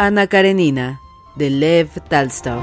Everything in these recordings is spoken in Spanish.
Ana Karenina, de Lev Talstov.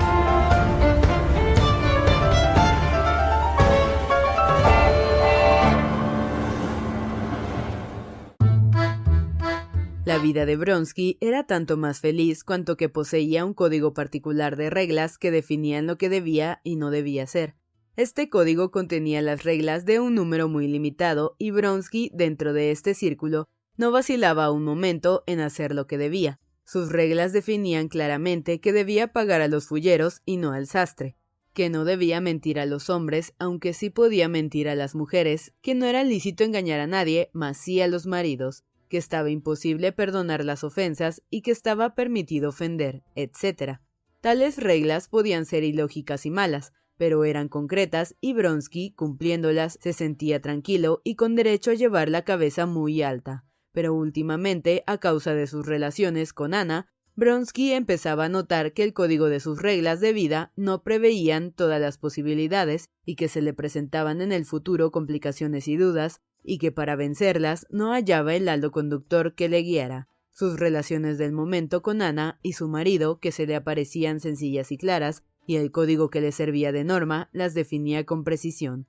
La vida de Bronsky era tanto más feliz cuanto que poseía un código particular de reglas que definían lo que debía y no debía hacer. Este código contenía las reglas de un número muy limitado y Bronsky, dentro de este círculo, no vacilaba un momento en hacer lo que debía. Sus reglas definían claramente que debía pagar a los fulleros y no al sastre, que no debía mentir a los hombres, aunque sí podía mentir a las mujeres, que no era lícito engañar a nadie, mas sí a los maridos, que estaba imposible perdonar las ofensas y que estaba permitido ofender, etc. Tales reglas podían ser ilógicas y malas, pero eran concretas y Bronsky, cumpliéndolas, se sentía tranquilo y con derecho a llevar la cabeza muy alta pero últimamente, a causa de sus relaciones con Ana, Bronsky empezaba a notar que el código de sus reglas de vida no preveían todas las posibilidades y que se le presentaban en el futuro complicaciones y dudas, y que para vencerlas no hallaba el halo conductor que le guiara. Sus relaciones del momento con Ana y su marido, que se le aparecían sencillas y claras, y el código que le servía de norma, las definía con precisión.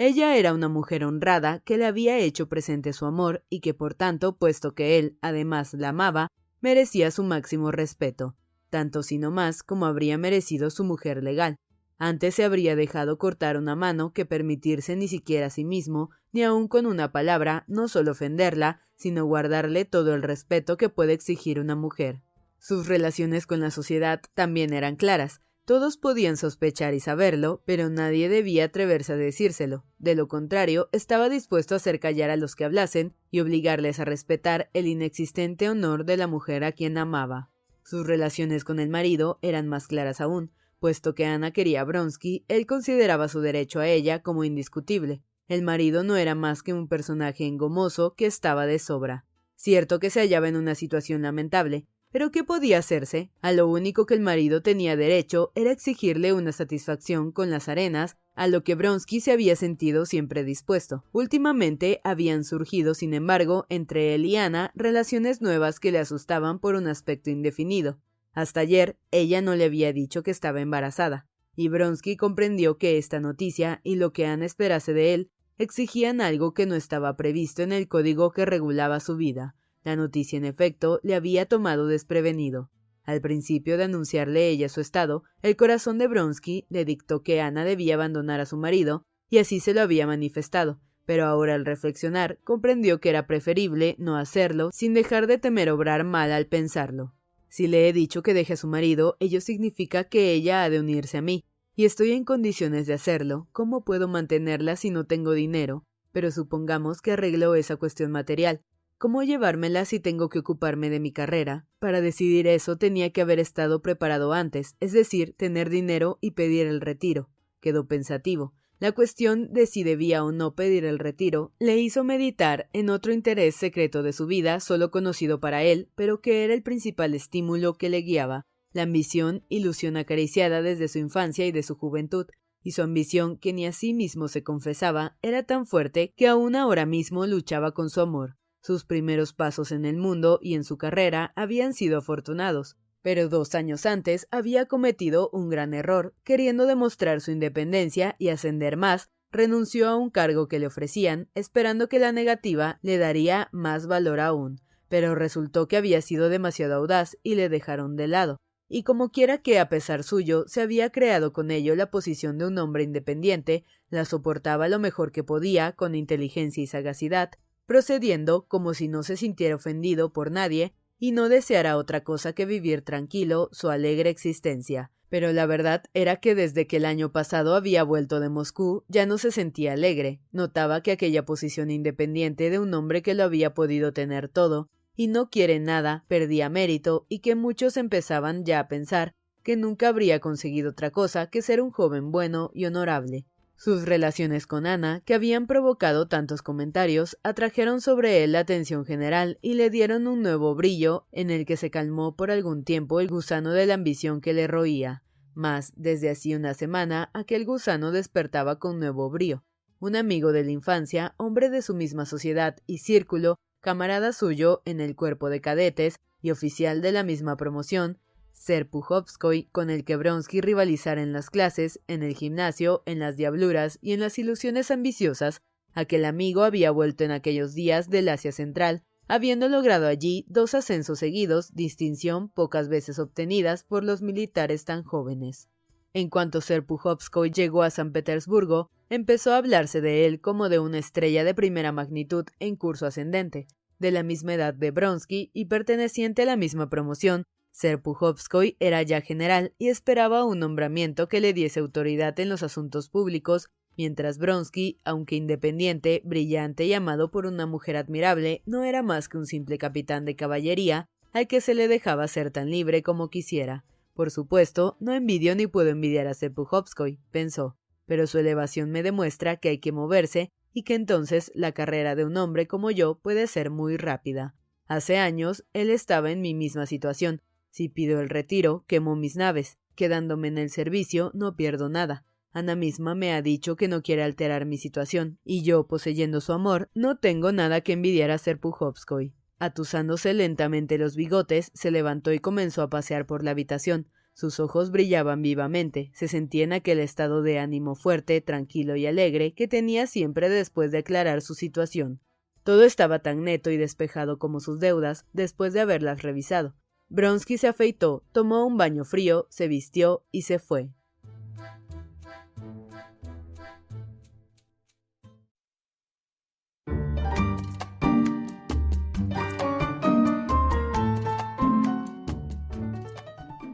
Ella era una mujer honrada que le había hecho presente su amor y que por tanto, puesto que él además la amaba, merecía su máximo respeto, tanto si no más como habría merecido su mujer legal. Antes se habría dejado cortar una mano que permitirse ni siquiera a sí mismo, ni aun con una palabra, no solo ofenderla, sino guardarle todo el respeto que puede exigir una mujer. Sus relaciones con la sociedad también eran claras, todos podían sospechar y saberlo, pero nadie debía atreverse a decírselo. De lo contrario, estaba dispuesto a hacer callar a los que hablasen y obligarles a respetar el inexistente honor de la mujer a quien amaba. Sus relaciones con el marido eran más claras aún, puesto que Ana quería a Bronsky, él consideraba su derecho a ella como indiscutible. El marido no era más que un personaje engomoso que estaba de sobra. Cierto que se hallaba en una situación lamentable, pero ¿qué podía hacerse? A lo único que el marido tenía derecho era exigirle una satisfacción con las arenas, a lo que Bronsky se había sentido siempre dispuesto. Últimamente habían surgido, sin embargo, entre él y Ana relaciones nuevas que le asustaban por un aspecto indefinido. Hasta ayer ella no le había dicho que estaba embarazada, y Bronsky comprendió que esta noticia y lo que Ana esperase de él exigían algo que no estaba previsto en el código que regulaba su vida. La noticia, en efecto, le había tomado desprevenido. Al principio de anunciarle ella su estado, el corazón de Bronsky le dictó que Ana debía abandonar a su marido, y así se lo había manifestado, pero ahora al reflexionar comprendió que era preferible no hacerlo sin dejar de temer obrar mal al pensarlo. Si le he dicho que deje a su marido, ello significa que ella ha de unirse a mí, y estoy en condiciones de hacerlo. ¿Cómo puedo mantenerla si no tengo dinero? Pero supongamos que arreglo esa cuestión material. ¿Cómo llevármela si tengo que ocuparme de mi carrera? Para decidir eso tenía que haber estado preparado antes, es decir, tener dinero y pedir el retiro. Quedó pensativo. La cuestión de si debía o no pedir el retiro le hizo meditar en otro interés secreto de su vida, solo conocido para él, pero que era el principal estímulo que le guiaba, la ambición, ilusión acariciada desde su infancia y de su juventud, y su ambición, que ni a sí mismo se confesaba, era tan fuerte que aún ahora mismo luchaba con su amor. Sus primeros pasos en el mundo y en su carrera habían sido afortunados, pero dos años antes había cometido un gran error, queriendo demostrar su independencia y ascender más, renunció a un cargo que le ofrecían, esperando que la negativa le daría más valor aún, pero resultó que había sido demasiado audaz y le dejaron de lado y como quiera que a pesar suyo se había creado con ello la posición de un hombre independiente, la soportaba lo mejor que podía, con inteligencia y sagacidad, procediendo como si no se sintiera ofendido por nadie y no deseara otra cosa que vivir tranquilo su alegre existencia. Pero la verdad era que desde que el año pasado había vuelto de Moscú ya no se sentía alegre, notaba que aquella posición independiente de un hombre que lo había podido tener todo, y no quiere nada, perdía mérito y que muchos empezaban ya a pensar que nunca habría conseguido otra cosa que ser un joven bueno y honorable. Sus relaciones con Ana, que habían provocado tantos comentarios, atrajeron sobre él la atención general y le dieron un nuevo brillo en el que se calmó por algún tiempo el gusano de la ambición que le roía. Mas, desde así una semana, aquel gusano despertaba con nuevo brío. Un amigo de la infancia, hombre de su misma sociedad y círculo, camarada suyo en el cuerpo de cadetes y oficial de la misma promoción, Serpuhovskoy, con el que Bronsky rivalizara en las clases, en el gimnasio, en las diabluras y en las ilusiones ambiciosas, aquel amigo había vuelto en aquellos días del Asia Central, habiendo logrado allí dos ascensos seguidos, distinción pocas veces obtenidas por los militares tan jóvenes. En cuanto Serpuhovskoy llegó a San Petersburgo, empezó a hablarse de él como de una estrella de primera magnitud en curso ascendente, de la misma edad de Bronsky y perteneciente a la misma promoción. Serpuhovskoy era ya general y esperaba un nombramiento que le diese autoridad en los asuntos públicos, mientras Bronsky, aunque independiente, brillante y amado por una mujer admirable, no era más que un simple capitán de caballería al que se le dejaba ser tan libre como quisiera. Por supuesto, no envidio ni puedo envidiar a Serpuhovskoy, pensó pero su elevación me demuestra que hay que moverse y que entonces la carrera de un hombre como yo puede ser muy rápida. Hace años él estaba en mi misma situación. Si pido el retiro, quemo mis naves. Quedándome en el servicio, no pierdo nada. Ana misma me ha dicho que no quiere alterar mi situación, y yo, poseyendo su amor, no tengo nada que envidiar a Serpuhovskoy. Atusándose lentamente los bigotes, se levantó y comenzó a pasear por la habitación. Sus ojos brillaban vivamente, se sentía en aquel estado de ánimo fuerte, tranquilo y alegre que tenía siempre después de aclarar su situación. Todo estaba tan neto y despejado como sus deudas después de haberlas revisado. Bronsky se afeitó, tomó un baño frío, se vistió y se fue.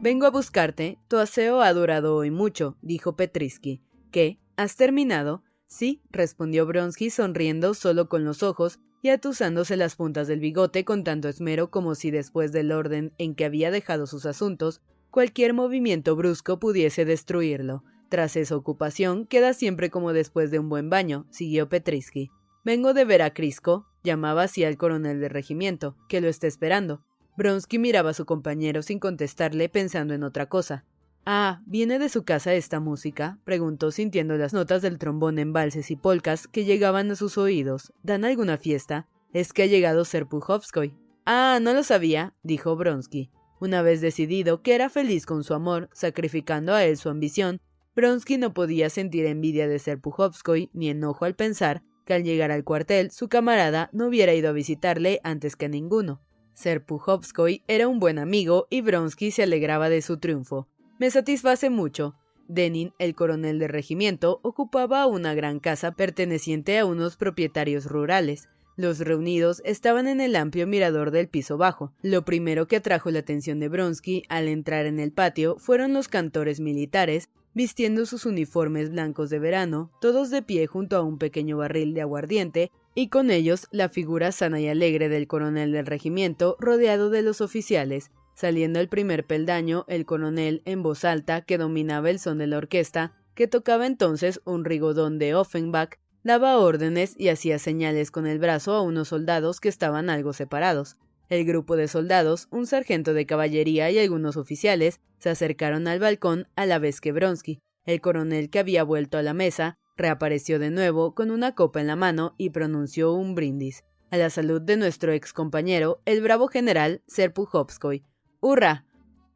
Vengo a buscarte. Tu aseo ha durado hoy mucho, dijo Petrisky. ¿Qué? ¿Has terminado? Sí, respondió Bronsky sonriendo solo con los ojos y atusándose las puntas del bigote con tanto esmero como si después del orden en que había dejado sus asuntos, cualquier movimiento brusco pudiese destruirlo. Tras esa ocupación, queda siempre como después de un buen baño, siguió Petrisky. Vengo de ver a Crisco, llamaba así al coronel del regimiento, que lo está esperando. Bronsky miraba a su compañero sin contestarle, pensando en otra cosa. Ah, ¿viene de su casa esta música? preguntó sintiendo las notas del trombón en valses y polcas que llegaban a sus oídos. ¿Dan alguna fiesta? Es que ha llegado Serpuhovskoy. Ah, no lo sabía, dijo Bronsky. Una vez decidido que era feliz con su amor, sacrificando a él su ambición, Bronsky no podía sentir envidia de Serpuhovskoy ni enojo al pensar que al llegar al cuartel su camarada no hubiera ido a visitarle antes que a ninguno. Serpuhovskoy era un buen amigo y Bronsky se alegraba de su triunfo. Me satisface mucho. Denin, el coronel del regimiento, ocupaba una gran casa perteneciente a unos propietarios rurales. Los reunidos estaban en el amplio mirador del piso bajo. Lo primero que atrajo la atención de Bronsky al entrar en el patio fueron los cantores militares, vistiendo sus uniformes blancos de verano, todos de pie junto a un pequeño barril de aguardiente y con ellos la figura sana y alegre del coronel del regimiento rodeado de los oficiales. Saliendo el primer peldaño, el coronel, en voz alta, que dominaba el son de la orquesta, que tocaba entonces un rigodón de Offenbach, daba órdenes y hacía señales con el brazo a unos soldados que estaban algo separados. El grupo de soldados, un sargento de caballería y algunos oficiales se acercaron al balcón a la vez que Bronsky. El coronel que había vuelto a la mesa reapareció de nuevo con una copa en la mano y pronunció un brindis. A la salud de nuestro ex compañero, el bravo general Serpuhovskoy. ¡Hurra!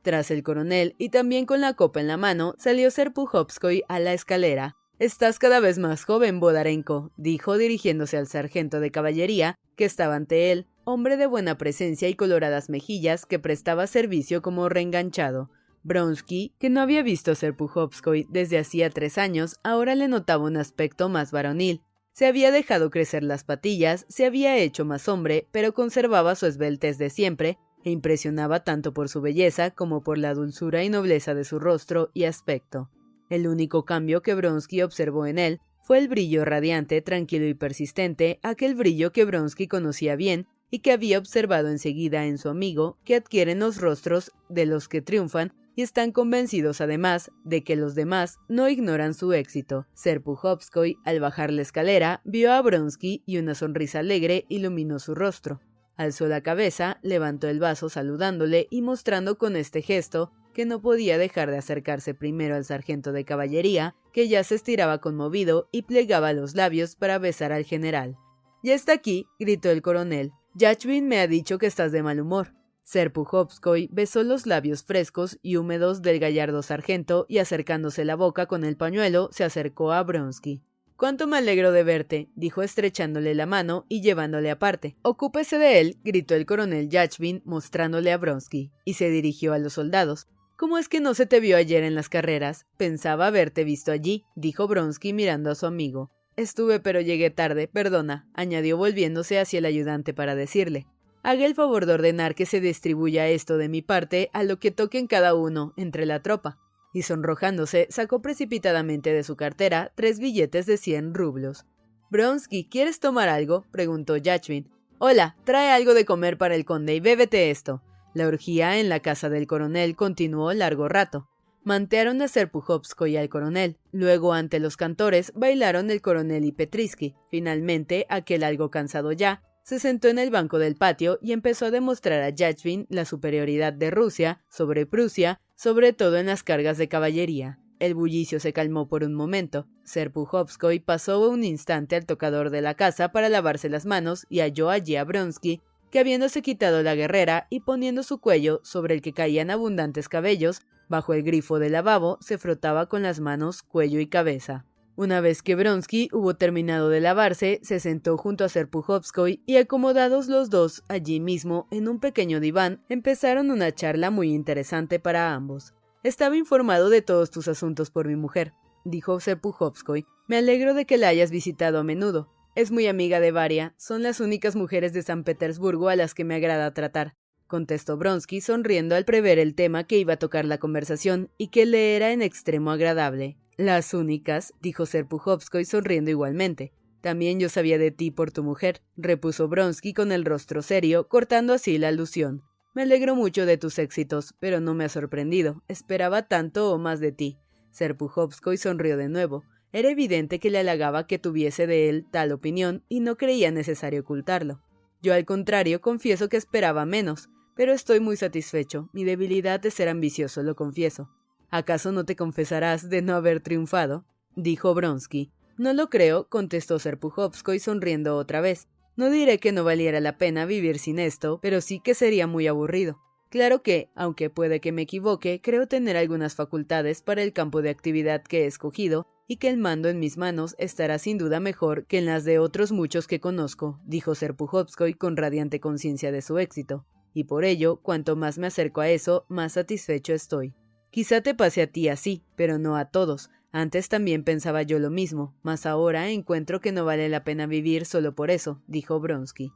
Tras el coronel y también con la copa en la mano, salió Serpuhovskoy a la escalera. Estás cada vez más joven, Bodarenko, dijo dirigiéndose al sargento de caballería que estaba ante él, hombre de buena presencia y coloradas mejillas que prestaba servicio como reenganchado. Bronsky, que no había visto a Serpuhovskoy desde hacía tres años, ahora le notaba un aspecto más varonil. Se había dejado crecer las patillas, se había hecho más hombre, pero conservaba su esbeltez de siempre, e impresionaba tanto por su belleza como por la dulzura y nobleza de su rostro y aspecto. El único cambio que Bronsky observó en él fue el brillo radiante, tranquilo y persistente, aquel brillo que Bronsky conocía bien y que había observado enseguida en su amigo, que adquieren los rostros de los que triunfan y están convencidos además de que los demás no ignoran su éxito. Serpuhovskoy, al bajar la escalera, vio a Bronsky y una sonrisa alegre iluminó su rostro. Alzó la cabeza, levantó el vaso saludándole y mostrando con este gesto que no podía dejar de acercarse primero al sargento de caballería, que ya se estiraba conmovido y plegaba los labios para besar al general. Ya está aquí, gritó el coronel. Yachvin me ha dicho que estás de mal humor. Serpuhovskoy besó los labios frescos y húmedos del gallardo sargento y acercándose la boca con el pañuelo se acercó a Bronsky. Cuánto me alegro de verte, dijo estrechándole la mano y llevándole aparte. Ocúpese de él, gritó el coronel Yachvin, mostrándole a Bronsky, y se dirigió a los soldados. ¿Cómo es que no se te vio ayer en las carreras? Pensaba haberte visto allí, dijo Bronsky mirando a su amigo. Estuve, pero llegué tarde, perdona, añadió volviéndose hacia el ayudante para decirle. Haga el favor de ordenar que se distribuya esto de mi parte a lo que toquen cada uno entre la tropa. Y sonrojándose, sacó precipitadamente de su cartera tres billetes de cien rublos. Bronsky, ¿quieres tomar algo? preguntó Yachvin. Hola, trae algo de comer para el conde y bébete esto. La orgía en la casa del coronel continuó largo rato. Mantearon a Serpuhovsko y al coronel. Luego, ante los cantores, bailaron el coronel y Petrisky. Finalmente, aquel algo cansado ya, se sentó en el banco del patio y empezó a demostrar a Yachvin la superioridad de Rusia sobre Prusia, sobre todo en las cargas de caballería. El bullicio se calmó por un momento. Serpuhovskoy pasó un instante al tocador de la casa para lavarse las manos y halló allí a Bronsky, que habiéndose quitado la guerrera y poniendo su cuello sobre el que caían abundantes cabellos, bajo el grifo del lavabo se frotaba con las manos cuello y cabeza. Una vez que Bronsky hubo terminado de lavarse, se sentó junto a Serpuhovskoy y acomodados los dos allí mismo en un pequeño diván, empezaron una charla muy interesante para ambos. Estaba informado de todos tus asuntos por mi mujer, dijo Serpuhovskoy. Me alegro de que la hayas visitado a menudo. Es muy amiga de Varia, son las únicas mujeres de San Petersburgo a las que me agrada tratar, contestó Bronsky sonriendo al prever el tema que iba a tocar la conversación y que le era en extremo agradable. Las únicas, dijo Serpuhovskoy sonriendo igualmente. También yo sabía de ti por tu mujer, repuso Bronsky con el rostro serio, cortando así la alusión. Me alegro mucho de tus éxitos, pero no me ha sorprendido. Esperaba tanto o más de ti. Serpuhovskoy sonrió de nuevo. Era evidente que le halagaba que tuviese de él tal opinión y no creía necesario ocultarlo. Yo al contrario confieso que esperaba menos, pero estoy muy satisfecho. Mi debilidad es ser ambicioso, lo confieso. ¿Acaso no te confesarás de no haber triunfado? dijo Bronsky. No lo creo, contestó Serpuhovskoy sonriendo otra vez. No diré que no valiera la pena vivir sin esto, pero sí que sería muy aburrido. Claro que, aunque puede que me equivoque, creo tener algunas facultades para el campo de actividad que he escogido y que el mando en mis manos estará sin duda mejor que en las de otros muchos que conozco, dijo Serpuhovskoy con radiante conciencia de su éxito. Y por ello, cuanto más me acerco a eso, más satisfecho estoy. Quizá te pase a ti así, pero no a todos. Antes también pensaba yo lo mismo, mas ahora encuentro que no vale la pena vivir solo por eso, dijo Bronsky.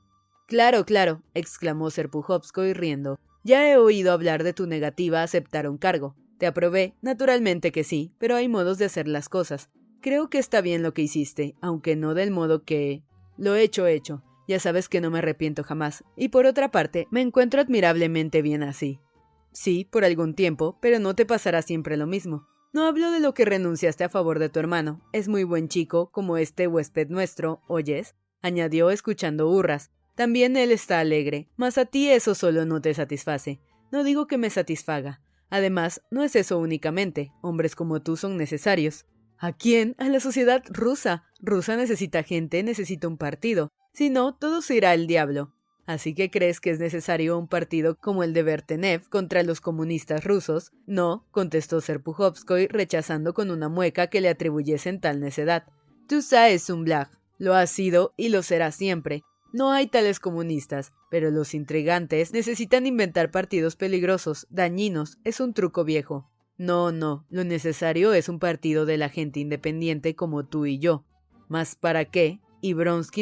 Claro, claro, exclamó Serpuhovskoy riendo. Ya he oído hablar de tu negativa a aceptar un cargo. Te aprobé, naturalmente que sí, pero hay modos de hacer las cosas. Creo que está bien lo que hiciste, aunque no del modo que... Lo hecho, hecho. Ya sabes que no me arrepiento jamás. Y por otra parte, me encuentro admirablemente bien así. Sí, por algún tiempo, pero no te pasará siempre lo mismo. No hablo de lo que renunciaste a favor de tu hermano. Es muy buen chico, como este huésped nuestro, ¿oyes? añadió escuchando hurras. También él está alegre, mas a ti eso solo no te satisface. No digo que me satisfaga. Además, no es eso únicamente, hombres como tú son necesarios. ¿A quién? A la sociedad rusa. Rusa necesita gente, necesita un partido. Si no, todo se irá al diablo. ¿Así que crees que es necesario un partido como el de Bertenev contra los comunistas rusos? No, contestó Serpuhovskoy, rechazando con una mueca que le atribuyesen tal necedad. Tusa es un blag. Lo ha sido y lo será siempre. No hay tales comunistas, pero los intrigantes necesitan inventar partidos peligrosos, dañinos, es un truco viejo. No, no, lo necesario es un partido de la gente independiente como tú y yo. ¿Mas para qué? Y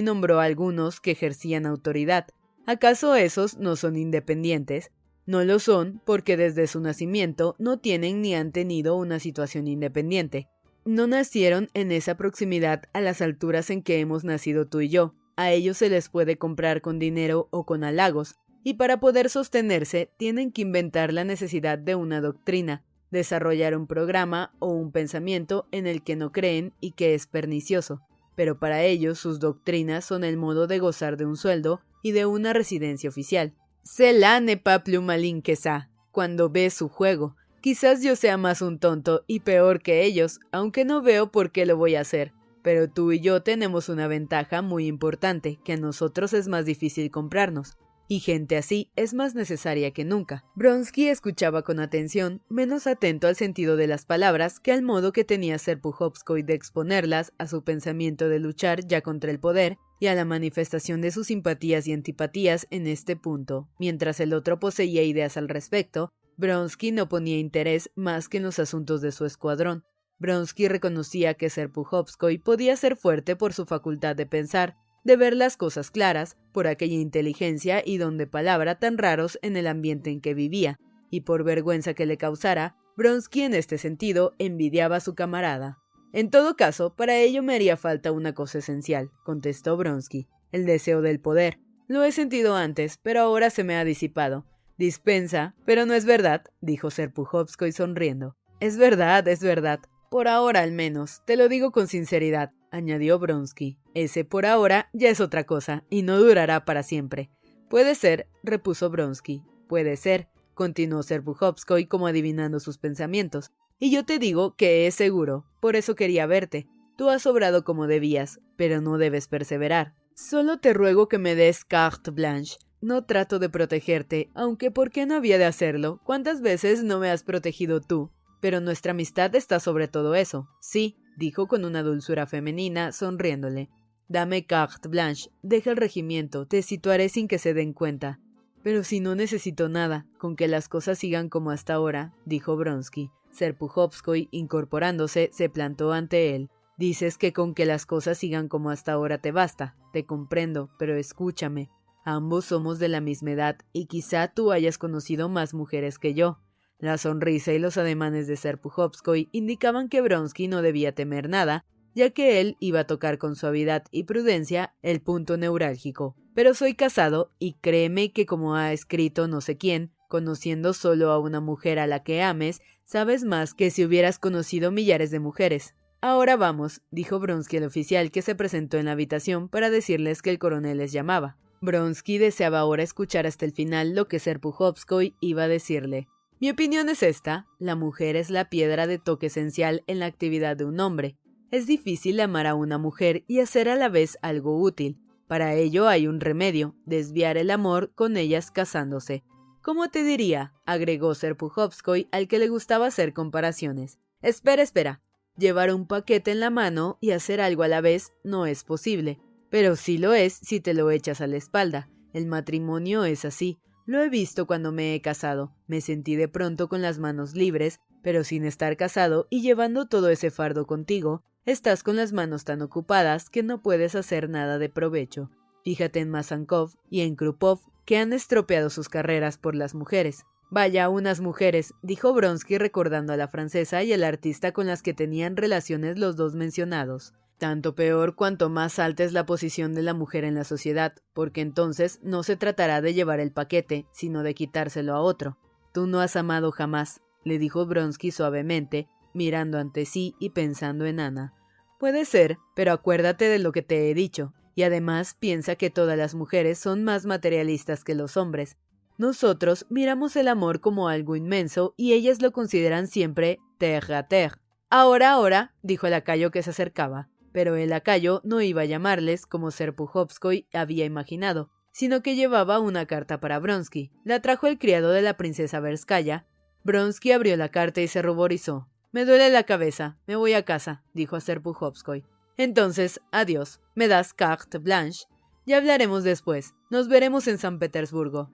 nombró a algunos que ejercían autoridad, ¿Acaso esos no son independientes? No lo son porque desde su nacimiento no tienen ni han tenido una situación independiente. No nacieron en esa proximidad a las alturas en que hemos nacido tú y yo. A ellos se les puede comprar con dinero o con halagos, y para poder sostenerse tienen que inventar la necesidad de una doctrina, desarrollar un programa o un pensamiento en el que no creen y que es pernicioso. Pero para ellos sus doctrinas son el modo de gozar de un sueldo y de una residencia oficial. Cela ne pas plus malin que ça. Cuando ve su juego, quizás yo sea más un tonto y peor que ellos, aunque no veo por qué lo voy a hacer. Pero tú y yo tenemos una ventaja muy importante, que a nosotros es más difícil comprarnos y gente así es más necesaria que nunca. Bronsky escuchaba con atención, menos atento al sentido de las palabras que al modo que tenía Serpuhovskoy de exponerlas a su pensamiento de luchar ya contra el poder y a la manifestación de sus simpatías y antipatías en este punto. Mientras el otro poseía ideas al respecto, Bronsky no ponía interés más que en los asuntos de su escuadrón. Bronsky reconocía que Serpuhovskoy podía ser fuerte por su facultad de pensar, de ver las cosas claras, por aquella inteligencia y don de palabra tan raros en el ambiente en que vivía, y por vergüenza que le causara, Bronsky en este sentido envidiaba a su camarada. En todo caso, para ello me haría falta una cosa esencial, contestó Bronsky, el deseo del poder. Lo he sentido antes, pero ahora se me ha disipado. Dispensa, pero no es verdad, dijo Serpuhovskoy sonriendo. Es verdad, es verdad. Por ahora al menos, te lo digo con sinceridad añadió Bronsky. Ese por ahora ya es otra cosa, y no durará para siempre. Puede ser, repuso Bronsky. Puede ser, continuó Serpuhovskoy como adivinando sus pensamientos. Y yo te digo que es seguro, por eso quería verte. Tú has obrado como debías, pero no debes perseverar. Solo te ruego que me des carte blanche. No trato de protegerte, aunque ¿por qué no había de hacerlo? ¿Cuántas veces no me has protegido tú? Pero nuestra amistad está sobre todo eso. Sí, dijo con una dulzura femenina, sonriéndole. Dame carte blanche, deja el regimiento, te situaré sin que se den cuenta. Pero si no necesito nada, con que las cosas sigan como hasta ahora, dijo Bronsky. Serpuhovskoy, incorporándose, se plantó ante él. Dices que con que las cosas sigan como hasta ahora te basta. Te comprendo, pero escúchame. Ambos somos de la misma edad y quizá tú hayas conocido más mujeres que yo. La sonrisa y los ademanes de Serpuhovskoy indicaban que Bronsky no debía temer nada, ya que él iba a tocar con suavidad y prudencia el punto neurálgico. Pero soy casado, y créeme que como ha escrito no sé quién, conociendo solo a una mujer a la que ames, sabes más que si hubieras conocido millares de mujeres. Ahora vamos, dijo Bronsky al oficial que se presentó en la habitación para decirles que el coronel les llamaba. Bronsky deseaba ahora escuchar hasta el final lo que Serpuhovskoy iba a decirle. Mi opinión es esta, la mujer es la piedra de toque esencial en la actividad de un hombre. Es difícil amar a una mujer y hacer a la vez algo útil. Para ello hay un remedio, desviar el amor con ellas casándose. ¿Cómo te diría? agregó Serpuhovskoy, al que le gustaba hacer comparaciones. Espera, espera. Llevar un paquete en la mano y hacer algo a la vez no es posible. Pero sí lo es si te lo echas a la espalda. El matrimonio es así. Lo he visto cuando me he casado. Me sentí de pronto con las manos libres, pero sin estar casado y llevando todo ese fardo contigo, estás con las manos tan ocupadas que no puedes hacer nada de provecho. Fíjate en Masankov y en Krupov, que han estropeado sus carreras por las mujeres. Vaya, unas mujeres, dijo Bronsky recordando a la francesa y al artista con las que tenían relaciones los dos mencionados. Tanto peor cuanto más alta es la posición de la mujer en la sociedad, porque entonces no se tratará de llevar el paquete, sino de quitárselo a otro. Tú no has amado jamás, le dijo Bronsky suavemente, mirando ante sí y pensando en Ana. Puede ser, pero acuérdate de lo que te he dicho, y además piensa que todas las mujeres son más materialistas que los hombres. Nosotros miramos el amor como algo inmenso y ellas lo consideran siempre terre à terre. Ahora, ahora, dijo el lacayo que se acercaba. Pero el lacayo no iba a llamarles como Serpuhovskoy había imaginado, sino que llevaba una carta para Bronsky. La trajo el criado de la princesa Verskaya. Bronsky abrió la carta y se ruborizó. Me duele la cabeza. Me voy a casa, dijo a Serpuhovskoy. Entonces, adiós. Me das carte blanche. Ya hablaremos después. Nos veremos en San Petersburgo.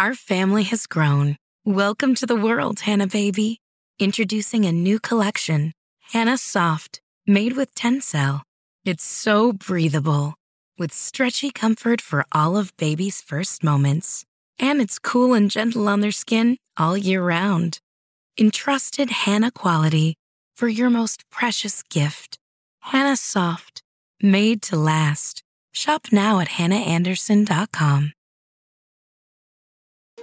Our family has grown. Welcome to the world, Hannah baby. Introducing a new collection, Hannah Soft, made with Tencel. It's so breathable, with stretchy comfort for all of baby's first moments. And it's cool and gentle on their skin all year round. Entrusted Hannah quality for your most precious gift. Hannah Soft, made to last. Shop now at hannahanderson.com.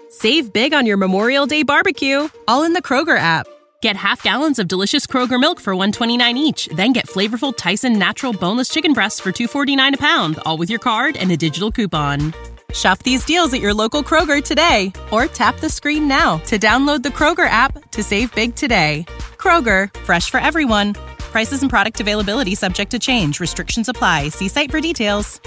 Save big on your Memorial Day barbecue, all in the Kroger app. Get half gallons of delicious Kroger milk for 129 each, then get flavorful Tyson natural boneless chicken breasts for 249 a pound, all with your card and a digital coupon. Shop these deals at your local Kroger today or tap the screen now to download the Kroger app to save big today. Kroger, fresh for everyone. Prices and product availability subject to change. Restrictions apply. See site for details.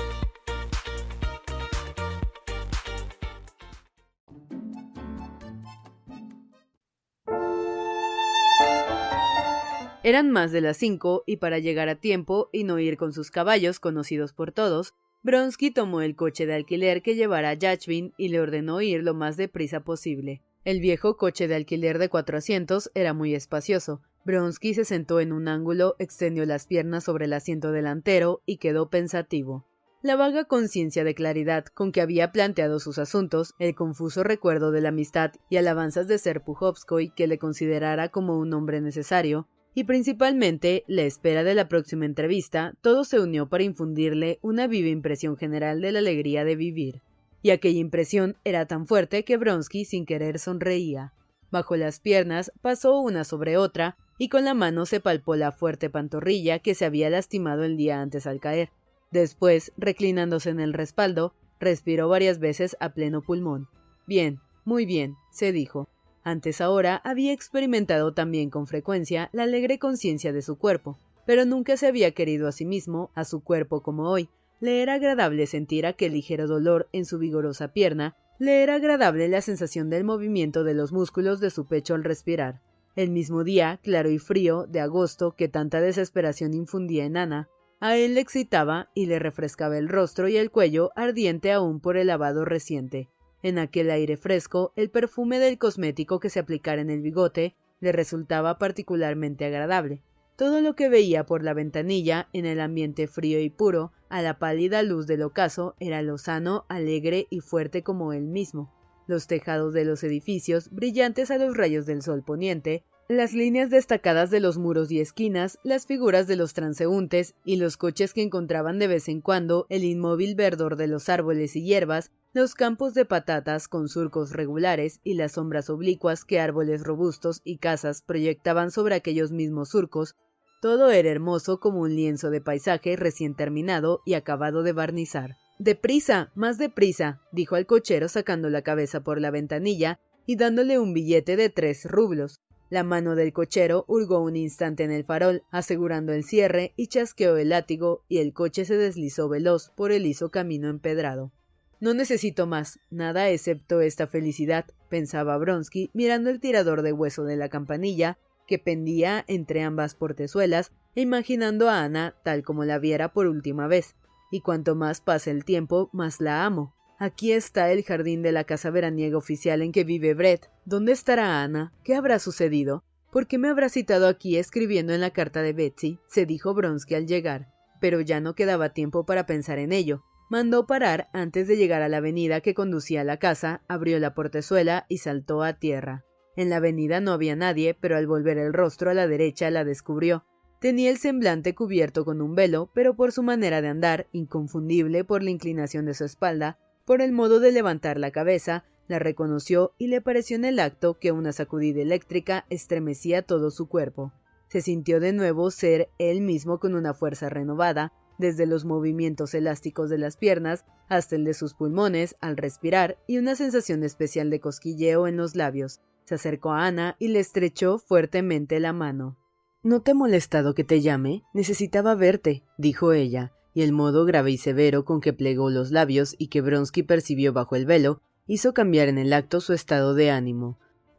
Eran más de las cinco y para llegar a tiempo y no ir con sus caballos conocidos por todos, Bronsky tomó el coche de alquiler que llevara Yachvin y le ordenó ir lo más deprisa posible. El viejo coche de alquiler de cuatro asientos era muy espacioso. Bronsky se sentó en un ángulo, extendió las piernas sobre el asiento delantero y quedó pensativo. La vaga conciencia de claridad con que había planteado sus asuntos, el confuso recuerdo de la amistad y alabanzas de ser Puhovskoy que le considerara como un hombre necesario, y principalmente la espera de la próxima entrevista, todo se unió para infundirle una viva impresión general de la alegría de vivir. Y aquella impresión era tan fuerte que Bronsky sin querer sonreía. Bajo las piernas pasó una sobre otra y con la mano se palpó la fuerte pantorrilla que se había lastimado el día antes al caer. Después, reclinándose en el respaldo, respiró varias veces a pleno pulmón. Bien, muy bien, se dijo. Antes ahora había experimentado también con frecuencia la alegre conciencia de su cuerpo, pero nunca se había querido a sí mismo, a su cuerpo como hoy. Le era agradable sentir aquel ligero dolor en su vigorosa pierna, le era agradable la sensación del movimiento de los músculos de su pecho al respirar. El mismo día, claro y frío, de agosto, que tanta desesperación infundía en Ana, a él le excitaba y le refrescaba el rostro y el cuello ardiente aún por el lavado reciente. En aquel aire fresco, el perfume del cosmético que se aplicara en el bigote le resultaba particularmente agradable. Todo lo que veía por la ventanilla, en el ambiente frío y puro, a la pálida luz del ocaso, era lozano, alegre y fuerte como él mismo. Los tejados de los edificios, brillantes a los rayos del sol poniente, las líneas destacadas de los muros y esquinas, las figuras de los transeúntes y los coches que encontraban de vez en cuando, el inmóvil verdor de los árboles y hierbas, los campos de patatas con surcos regulares y las sombras oblicuas que árboles robustos y casas proyectaban sobre aquellos mismos surcos, todo era hermoso como un lienzo de paisaje recién terminado y acabado de barnizar. Deprisa, más deprisa, dijo al cochero sacando la cabeza por la ventanilla y dándole un billete de tres rublos. La mano del cochero hurgó un instante en el farol, asegurando el cierre, y chasqueó el látigo, y el coche se deslizó veloz por el liso camino empedrado. No necesito más, nada excepto esta felicidad, pensaba Bronsky, mirando el tirador de hueso de la campanilla, que pendía entre ambas portezuelas, e imaginando a Ana tal como la viera por última vez. Y cuanto más pasa el tiempo, más la amo. Aquí está el jardín de la casa veraniega oficial en que vive Brett. ¿Dónde estará Ana? ¿Qué habrá sucedido? ¿Por qué me habrá citado aquí escribiendo en la carta de Betsy? se dijo Bronsky al llegar. Pero ya no quedaba tiempo para pensar en ello. Mandó parar antes de llegar a la avenida que conducía a la casa, abrió la portezuela y saltó a tierra. En la avenida no había nadie, pero al volver el rostro a la derecha la descubrió. Tenía el semblante cubierto con un velo, pero por su manera de andar, inconfundible por la inclinación de su espalda, por el modo de levantar la cabeza, la reconoció y le pareció en el acto que una sacudida eléctrica estremecía todo su cuerpo. Se sintió de nuevo ser él mismo con una fuerza renovada, desde los movimientos elásticos de las piernas hasta el de sus pulmones al respirar y una sensación especial de cosquilleo en los labios. Se acercó a Ana y le estrechó fuertemente la mano. ¿No te ha molestado que te llame? Necesitaba verte, dijo ella, y el modo grave y severo con que plegó los labios y que Bronsky percibió bajo el velo hizo cambiar en el acto su estado de ánimo.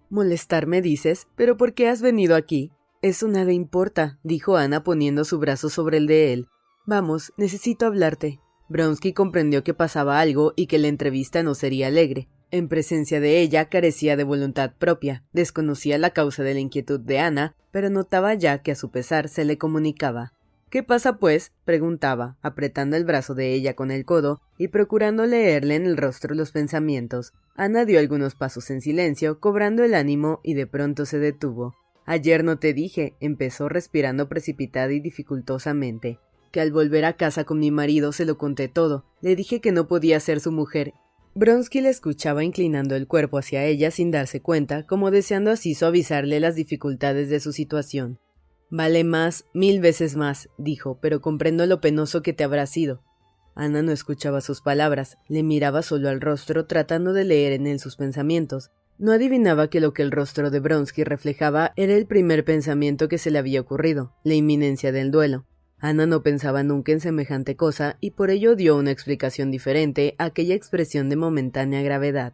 Molestarme, dices, pero ¿por qué has venido aquí? Eso nada importa, dijo Ana poniendo su brazo sobre el de él. Vamos, necesito hablarte. Bronsky comprendió que pasaba algo y que la entrevista no sería alegre. En presencia de ella carecía de voluntad propia, desconocía la causa de la inquietud de Ana, pero notaba ya que a su pesar se le comunicaba. ¿Qué pasa, pues? preguntaba, apretando el brazo de ella con el codo y procurando leerle en el rostro los pensamientos. Ana dio algunos pasos en silencio, cobrando el ánimo, y de pronto se detuvo. Ayer no te dije, empezó respirando precipitada y dificultosamente, que al volver a casa con mi marido se lo conté todo. Le dije que no podía ser su mujer Bronsky le escuchaba inclinando el cuerpo hacia ella sin darse cuenta, como deseando así suavizarle las dificultades de su situación. Vale más, mil veces más, dijo, pero comprendo lo penoso que te habrá sido. Ana no escuchaba sus palabras, le miraba solo al rostro tratando de leer en él sus pensamientos. No adivinaba que lo que el rostro de Bronsky reflejaba era el primer pensamiento que se le había ocurrido, la inminencia del duelo. Ana no pensaba nunca en semejante cosa y por ello dio una explicación diferente a aquella expresión de momentánea gravedad.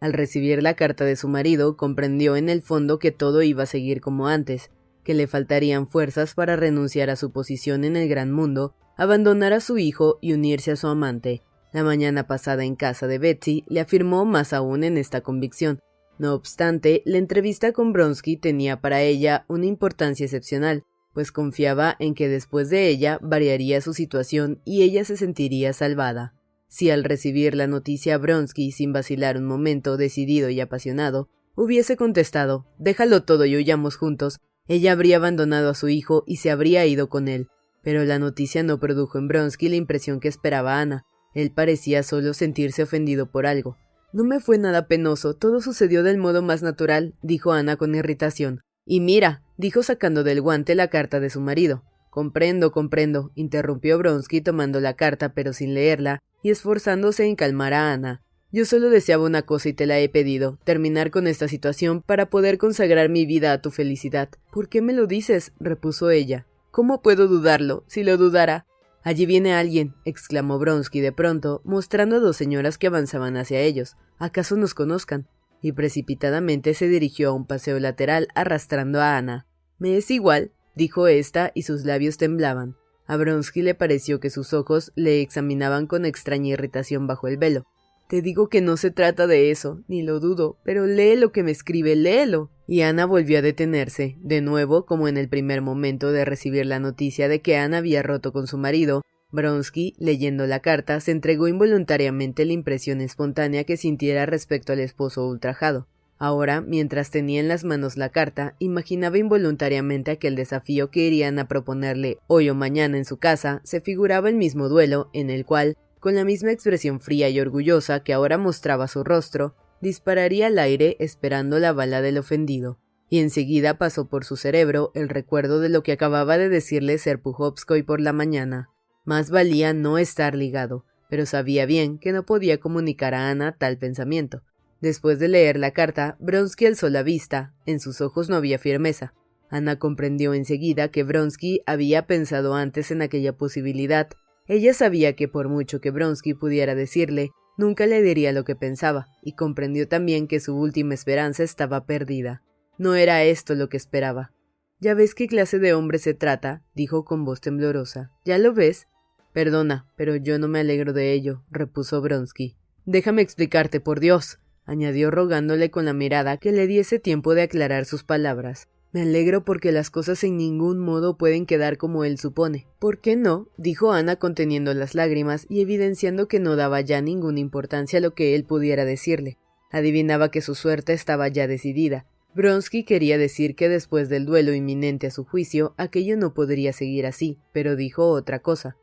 Al recibir la carta de su marido, comprendió en el fondo que todo iba a seguir como antes, que le faltarían fuerzas para renunciar a su posición en el gran mundo, abandonar a su hijo y unirse a su amante. La mañana pasada en casa de Betsy le afirmó más aún en esta convicción. No obstante, la entrevista con Bronsky tenía para ella una importancia excepcional, pues confiaba en que después de ella variaría su situación y ella se sentiría salvada. Si al recibir la noticia Bronsky, sin vacilar un momento, decidido y apasionado, hubiese contestado Déjalo todo y huyamos juntos, ella habría abandonado a su hijo y se habría ido con él. Pero la noticia no produjo en Bronsky la impresión que esperaba Ana. Él parecía solo sentirse ofendido por algo. No me fue nada penoso, todo sucedió del modo más natural, dijo Ana con irritación. Y mira, dijo sacando del guante la carta de su marido. Comprendo, comprendo, interrumpió Bronsky tomando la carta pero sin leerla y esforzándose en calmar a Ana. Yo solo deseaba una cosa y te la he pedido, terminar con esta situación para poder consagrar mi vida a tu felicidad. ¿Por qué me lo dices? repuso ella. ¿Cómo puedo dudarlo? Si lo dudara. Allí viene alguien, exclamó Bronsky de pronto, mostrando a dos señoras que avanzaban hacia ellos. ¿Acaso nos conozcan? y precipitadamente se dirigió a un paseo lateral arrastrando a Ana. Me es igual, dijo ésta, y sus labios temblaban. A Bronsky le pareció que sus ojos le examinaban con extraña irritación bajo el velo. Te digo que no se trata de eso, ni lo dudo, pero lee lo que me escribe, léelo. Y Ana volvió a detenerse, de nuevo, como en el primer momento de recibir la noticia de que Ana había roto con su marido, Bronsky, leyendo la carta, se entregó involuntariamente la impresión espontánea que sintiera respecto al esposo ultrajado. Ahora, mientras tenía en las manos la carta, imaginaba involuntariamente aquel desafío que irían a proponerle hoy o mañana en su casa, se figuraba el mismo duelo, en el cual, con la misma expresión fría y orgullosa que ahora mostraba su rostro, dispararía al aire esperando la bala del ofendido. Y enseguida pasó por su cerebro el recuerdo de lo que acababa de decirle Serpuhovskoy por la mañana. Más valía no estar ligado, pero sabía bien que no podía comunicar a Ana tal pensamiento. Después de leer la carta, Bronsky alzó la vista. En sus ojos no había firmeza. Ana comprendió enseguida que Bronsky había pensado antes en aquella posibilidad. Ella sabía que por mucho que Bronsky pudiera decirle, nunca le diría lo que pensaba, y comprendió también que su última esperanza estaba perdida. No era esto lo que esperaba. Ya ves qué clase de hombre se trata, dijo con voz temblorosa. ¿Ya lo ves? Perdona, pero yo no me alegro de ello, repuso Bronsky. Déjame explicarte, por Dios, añadió rogándole con la mirada que le diese tiempo de aclarar sus palabras. Me alegro porque las cosas en ningún modo pueden quedar como él supone. ¿Por qué no? dijo Ana conteniendo las lágrimas y evidenciando que no daba ya ninguna importancia a lo que él pudiera decirle. Adivinaba que su suerte estaba ya decidida, Bronsky quería decir que después del duelo inminente a su juicio, aquello no podría seguir así, pero dijo otra cosa.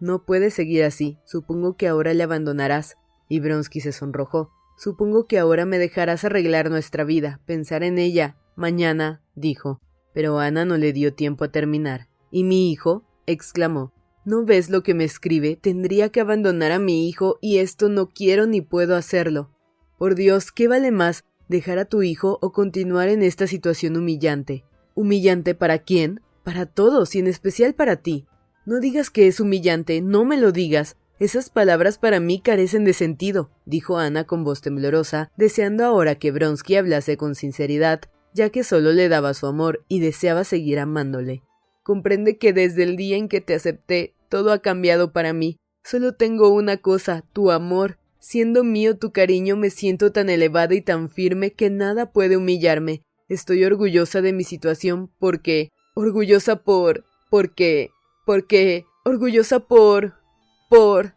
No puede seguir así, supongo que ahora le abandonarás. Y Bronsky se sonrojó. Supongo que ahora me dejarás arreglar nuestra vida, pensar en ella. Mañana, dijo. Pero Ana no le dio tiempo a terminar. ¿Y mi hijo? exclamó. ¿No ves lo que me escribe? Tendría que abandonar a mi hijo y esto no quiero ni puedo hacerlo. Por Dios, ¿qué vale más, dejar a tu hijo o continuar en esta situación humillante? ¿Humillante para quién? Para todos y en especial para ti. No digas que es humillante, no me lo digas. Esas palabras para mí carecen de sentido, dijo Ana con voz temblorosa, deseando ahora que Bronsky hablase con sinceridad, ya que solo le daba su amor y deseaba seguir amándole. Comprende que desde el día en que te acepté, todo ha cambiado para mí. Solo tengo una cosa, tu amor. Siendo mío tu cariño me siento tan elevada y tan firme que nada puede humillarme. Estoy orgullosa de mi situación porque... orgullosa por... porque... porque... orgullosa por... por...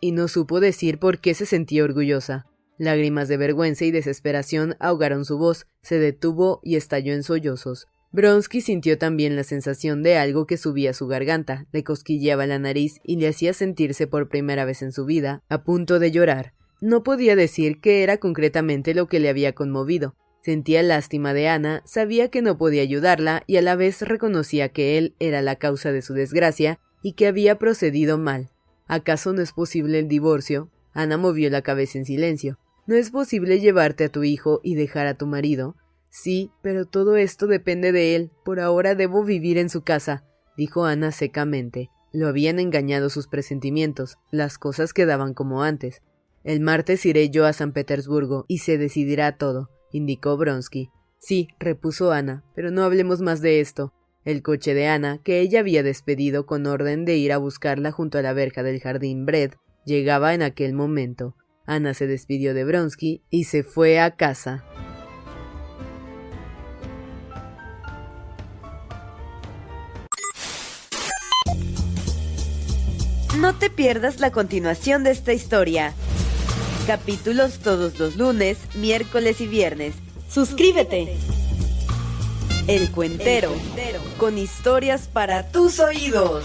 y no supo decir por qué se sentía orgullosa. Lágrimas de vergüenza y desesperación ahogaron su voz, se detuvo y estalló en sollozos. Bronsky sintió también la sensación de algo que subía a su garganta, le cosquilleaba la nariz y le hacía sentirse por primera vez en su vida a punto de llorar. No podía decir qué era concretamente lo que le había conmovido. Sentía lástima de Ana, sabía que no podía ayudarla y a la vez reconocía que él era la causa de su desgracia y que había procedido mal. ¿Acaso no es posible el divorcio? Ana movió la cabeza en silencio. ¿No es posible llevarte a tu hijo y dejar a tu marido? Sí, pero todo esto depende de él. Por ahora debo vivir en su casa, dijo Ana secamente. Lo habían engañado sus presentimientos, las cosas quedaban como antes. El martes iré yo a San Petersburgo y se decidirá todo, indicó Bronsky. Sí, repuso Ana, pero no hablemos más de esto. El coche de Ana, que ella había despedido con orden de ir a buscarla junto a la verja del jardín Bred, llegaba en aquel momento. Ana se despidió de Bronsky y se fue a casa. No te pierdas la continuación de esta historia. Capítulos todos los lunes, miércoles y viernes. Suscríbete. El Cuentero, con historias para tus oídos.